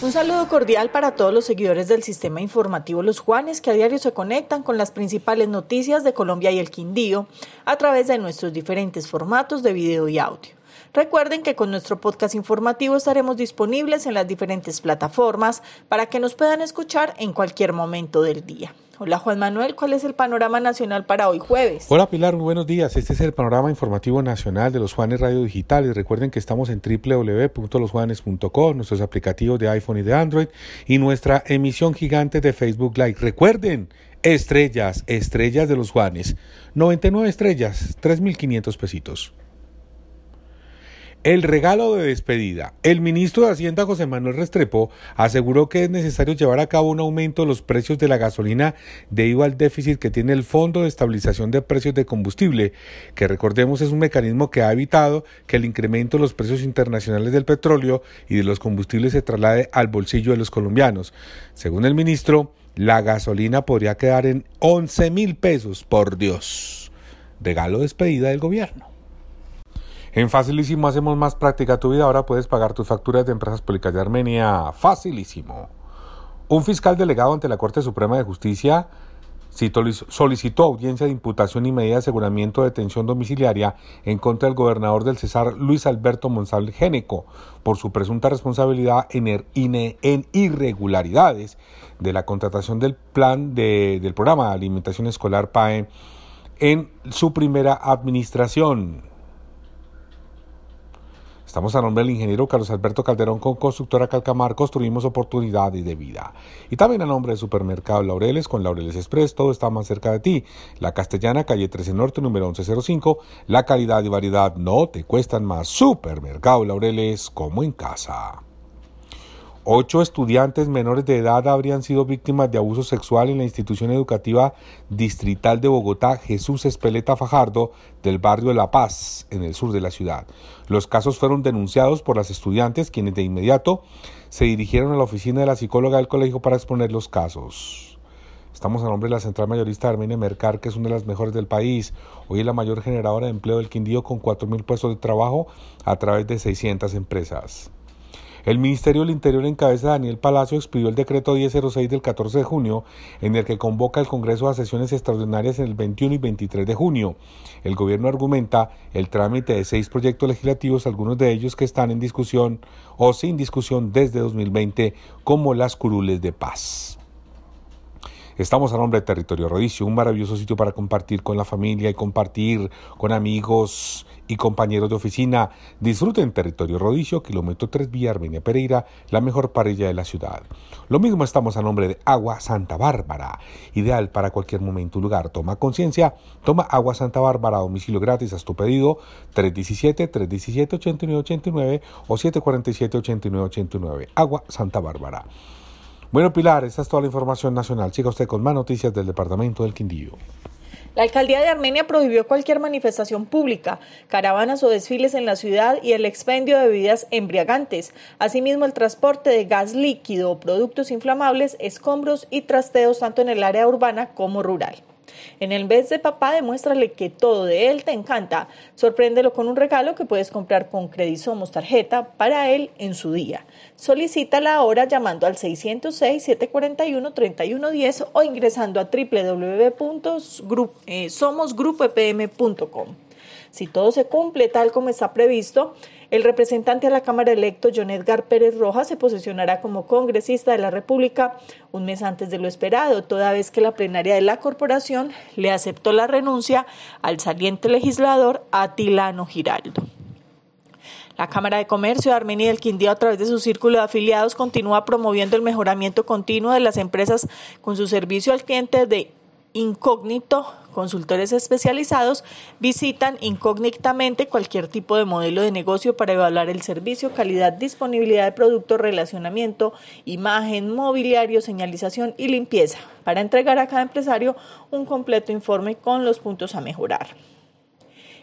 Un saludo cordial para todos los seguidores del sistema informativo Los Juanes que a diario se conectan con las principales noticias de Colombia y el Quindío a través de nuestros diferentes formatos de video y audio. Recuerden que con nuestro podcast informativo estaremos disponibles en las diferentes plataformas para que nos puedan escuchar en cualquier momento del día. Hola Juan Manuel, ¿cuál es el panorama nacional para hoy jueves? Hola Pilar, muy buenos días. Este es el panorama informativo nacional de los Juanes Radio Digital y recuerden que estamos en www.losjuanes.com, nuestros aplicativos de iPhone y de Android y nuestra emisión gigante de Facebook Live. Recuerden, estrellas, estrellas de los Juanes, 99 estrellas, 3.500 pesitos. El regalo de despedida. El ministro de Hacienda José Manuel Restrepo aseguró que es necesario llevar a cabo un aumento de los precios de la gasolina debido al déficit que tiene el Fondo de Estabilización de Precios de Combustible, que recordemos es un mecanismo que ha evitado que el incremento de los precios internacionales del petróleo y de los combustibles se traslade al bolsillo de los colombianos. Según el ministro, la gasolina podría quedar en 11 mil pesos, por Dios. Regalo de despedida del gobierno. En Facilísimo hacemos más práctica tu vida. Ahora puedes pagar tus facturas de empresas públicas de Armenia. Facilísimo. Un fiscal delegado ante la Corte Suprema de Justicia solicitó audiencia de imputación y medida de aseguramiento de detención domiciliaria en contra del gobernador del Cesar Luis Alberto Monsalve Géneco por su presunta responsabilidad en, er-, en irregularidades de la contratación del plan del programa de alimentación escolar PAE en su primera administración. Estamos a nombre del ingeniero Carlos Alberto Calderón con Constructora Calcamar, construimos oportunidades de vida. Y también a nombre del Supermercado Laureles con Laureles Express, todo está más cerca de ti. La Castellana, calle 13 Norte, número 1105. La calidad y variedad no te cuestan más. Supermercado Laureles como en casa. Ocho estudiantes menores de edad habrían sido víctimas de abuso sexual en la institución educativa distrital de Bogotá Jesús Espeleta Fajardo del barrio de La Paz, en el sur de la ciudad. Los casos fueron denunciados por las estudiantes, quienes de inmediato se dirigieron a la oficina de la psicóloga del colegio para exponer los casos. Estamos a nombre de la Central Mayorista Armenia Mercar, que es una de las mejores del país. Hoy es la mayor generadora de empleo del Quindío con 4.000 puestos de trabajo a través de 600 empresas. El Ministerio del Interior en cabeza de Daniel Palacio expidió el decreto 1006 del 14 de junio, en el que convoca el Congreso a sesiones extraordinarias en el 21 y 23 de junio. El gobierno argumenta el trámite de seis proyectos legislativos, algunos de ellos que están en discusión o sin discusión desde 2020, como las curules de paz. Estamos a nombre de Territorio Rodicio, un maravilloso sitio para compartir con la familia y compartir con amigos y compañeros de oficina. Disfruten Territorio Rodicio, kilómetro 3 Vía Armenia Pereira, la mejor parrilla de la ciudad. Lo mismo estamos a nombre de Agua Santa Bárbara, ideal para cualquier momento y lugar. Toma conciencia, toma Agua Santa Bárbara domicilio gratis a tu pedido 317-317-8989 o 747-8989. Agua Santa Bárbara. Bueno, Pilar, esta es toda la información nacional. Siga usted con más noticias del Departamento del Quindío. La alcaldía de Armenia prohibió cualquier manifestación pública, caravanas o desfiles en la ciudad y el expendio de bebidas embriagantes. Asimismo, el transporte de gas líquido, productos inflamables, escombros y trasteos tanto en el área urbana como rural. En el vez de papá, demuéstrale que todo de él te encanta. Sorpréndelo con un regalo que puedes comprar con Somos tarjeta para él en su día. Solicítala ahora llamando al 606-741-3110 o ingresando a www.somosgrupoepm.com. Si todo se cumple tal como está previsto, el representante a la Cámara electo, John Edgar Pérez Rojas, se posicionará como congresista de la República un mes antes de lo esperado, toda vez que la plenaria de la corporación le aceptó la renuncia al saliente legislador Atilano Giraldo. La Cámara de Comercio de Armenia y del Quindío, a través de su círculo de afiliados, continúa promoviendo el mejoramiento continuo de las empresas con su servicio al cliente de incógnito, consultores especializados visitan incógnitamente cualquier tipo de modelo de negocio para evaluar el servicio, calidad, disponibilidad de producto, relacionamiento, imagen, mobiliario, señalización y limpieza, para entregar a cada empresario un completo informe con los puntos a mejorar.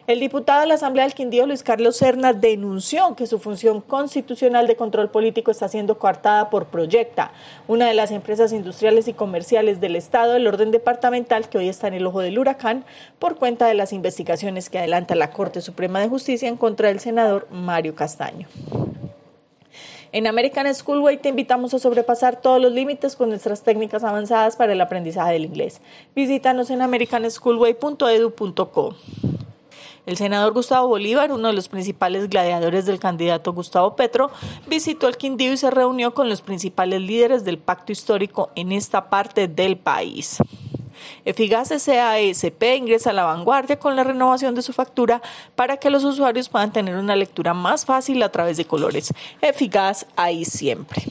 El diputado de la Asamblea del Quindío, Luis Carlos Serna, denunció que su función constitucional de control político está siendo coartada por Proyecta, una de las empresas industriales y comerciales del Estado del orden departamental que hoy está en el ojo del huracán por cuenta de las investigaciones que adelanta la Corte Suprema de Justicia en contra del senador Mario Castaño. En American Schoolway te invitamos a sobrepasar todos los límites con nuestras técnicas avanzadas para el aprendizaje del inglés. Visítanos en americanschoolway.edu.co. El senador Gustavo Bolívar, uno de los principales gladiadores del candidato Gustavo Petro, visitó el Quindío y se reunió con los principales líderes del pacto histórico en esta parte del país. Efigas SASP ingresa a la vanguardia con la renovación de su factura para que los usuarios puedan tener una lectura más fácil a través de colores. Eficaz ahí siempre.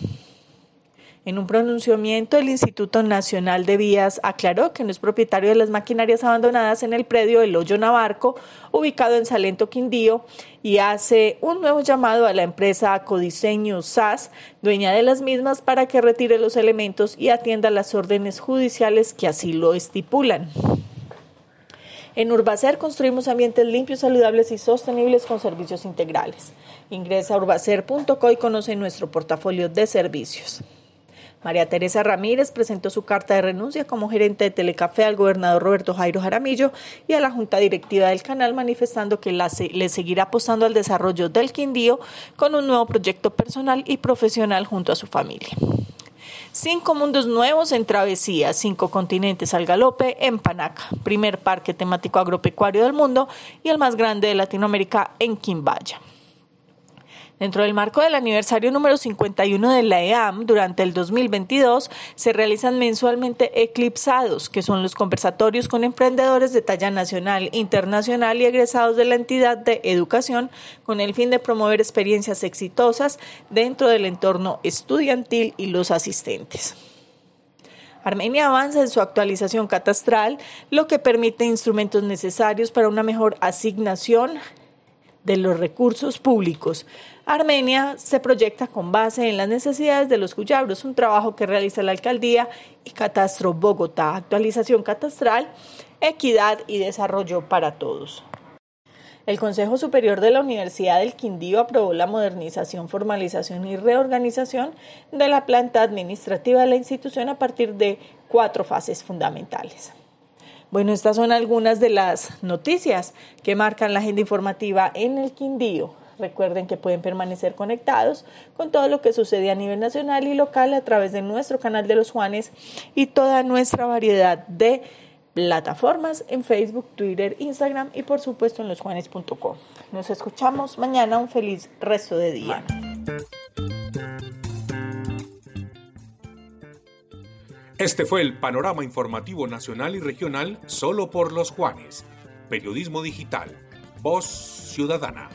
En un pronunciamiento, el Instituto Nacional de Vías aclaró que no es propietario de las maquinarias abandonadas en el predio El Hoyo Navarco, ubicado en Salento, Quindío, y hace un nuevo llamado a la empresa Codiseño SAS, dueña de las mismas, para que retire los elementos y atienda las órdenes judiciales que así lo estipulan. En Urbacer construimos ambientes limpios, saludables y sostenibles con servicios integrales. Ingresa a urbacer.co y conoce nuestro portafolio de servicios. María Teresa Ramírez presentó su carta de renuncia como gerente de Telecafé al gobernador Roberto Jairo Jaramillo y a la junta directiva del canal manifestando que le seguirá apostando al desarrollo del Quindío con un nuevo proyecto personal y profesional junto a su familia. Cinco mundos nuevos en travesía, cinco continentes al galope en Panaca, primer parque temático agropecuario del mundo y el más grande de Latinoamérica en Quimbaya. Dentro del marco del aniversario número 51 de la EAM, durante el 2022 se realizan mensualmente eclipsados, que son los conversatorios con emprendedores de talla nacional, internacional y egresados de la entidad de educación, con el fin de promover experiencias exitosas dentro del entorno estudiantil y los asistentes. Armenia avanza en su actualización catastral, lo que permite instrumentos necesarios para una mejor asignación de los recursos públicos. Armenia se proyecta con base en las necesidades de los cuyabros, un trabajo que realiza la alcaldía y Catastro Bogotá, actualización catastral, equidad y desarrollo para todos. El Consejo Superior de la Universidad del Quindío aprobó la modernización, formalización y reorganización de la planta administrativa de la institución a partir de cuatro fases fundamentales. Bueno, estas son algunas de las noticias que marcan la agenda informativa en el Quindío. Recuerden que pueden permanecer conectados con todo lo que sucede a nivel nacional y local a través de nuestro canal de los Juanes y toda nuestra variedad de plataformas en Facebook, Twitter, Instagram y por supuesto en losjuanes.com. Nos escuchamos mañana. Un feliz resto de día. Este fue el panorama informativo nacional y regional solo por los Juanes. Periodismo digital. Voz ciudadana.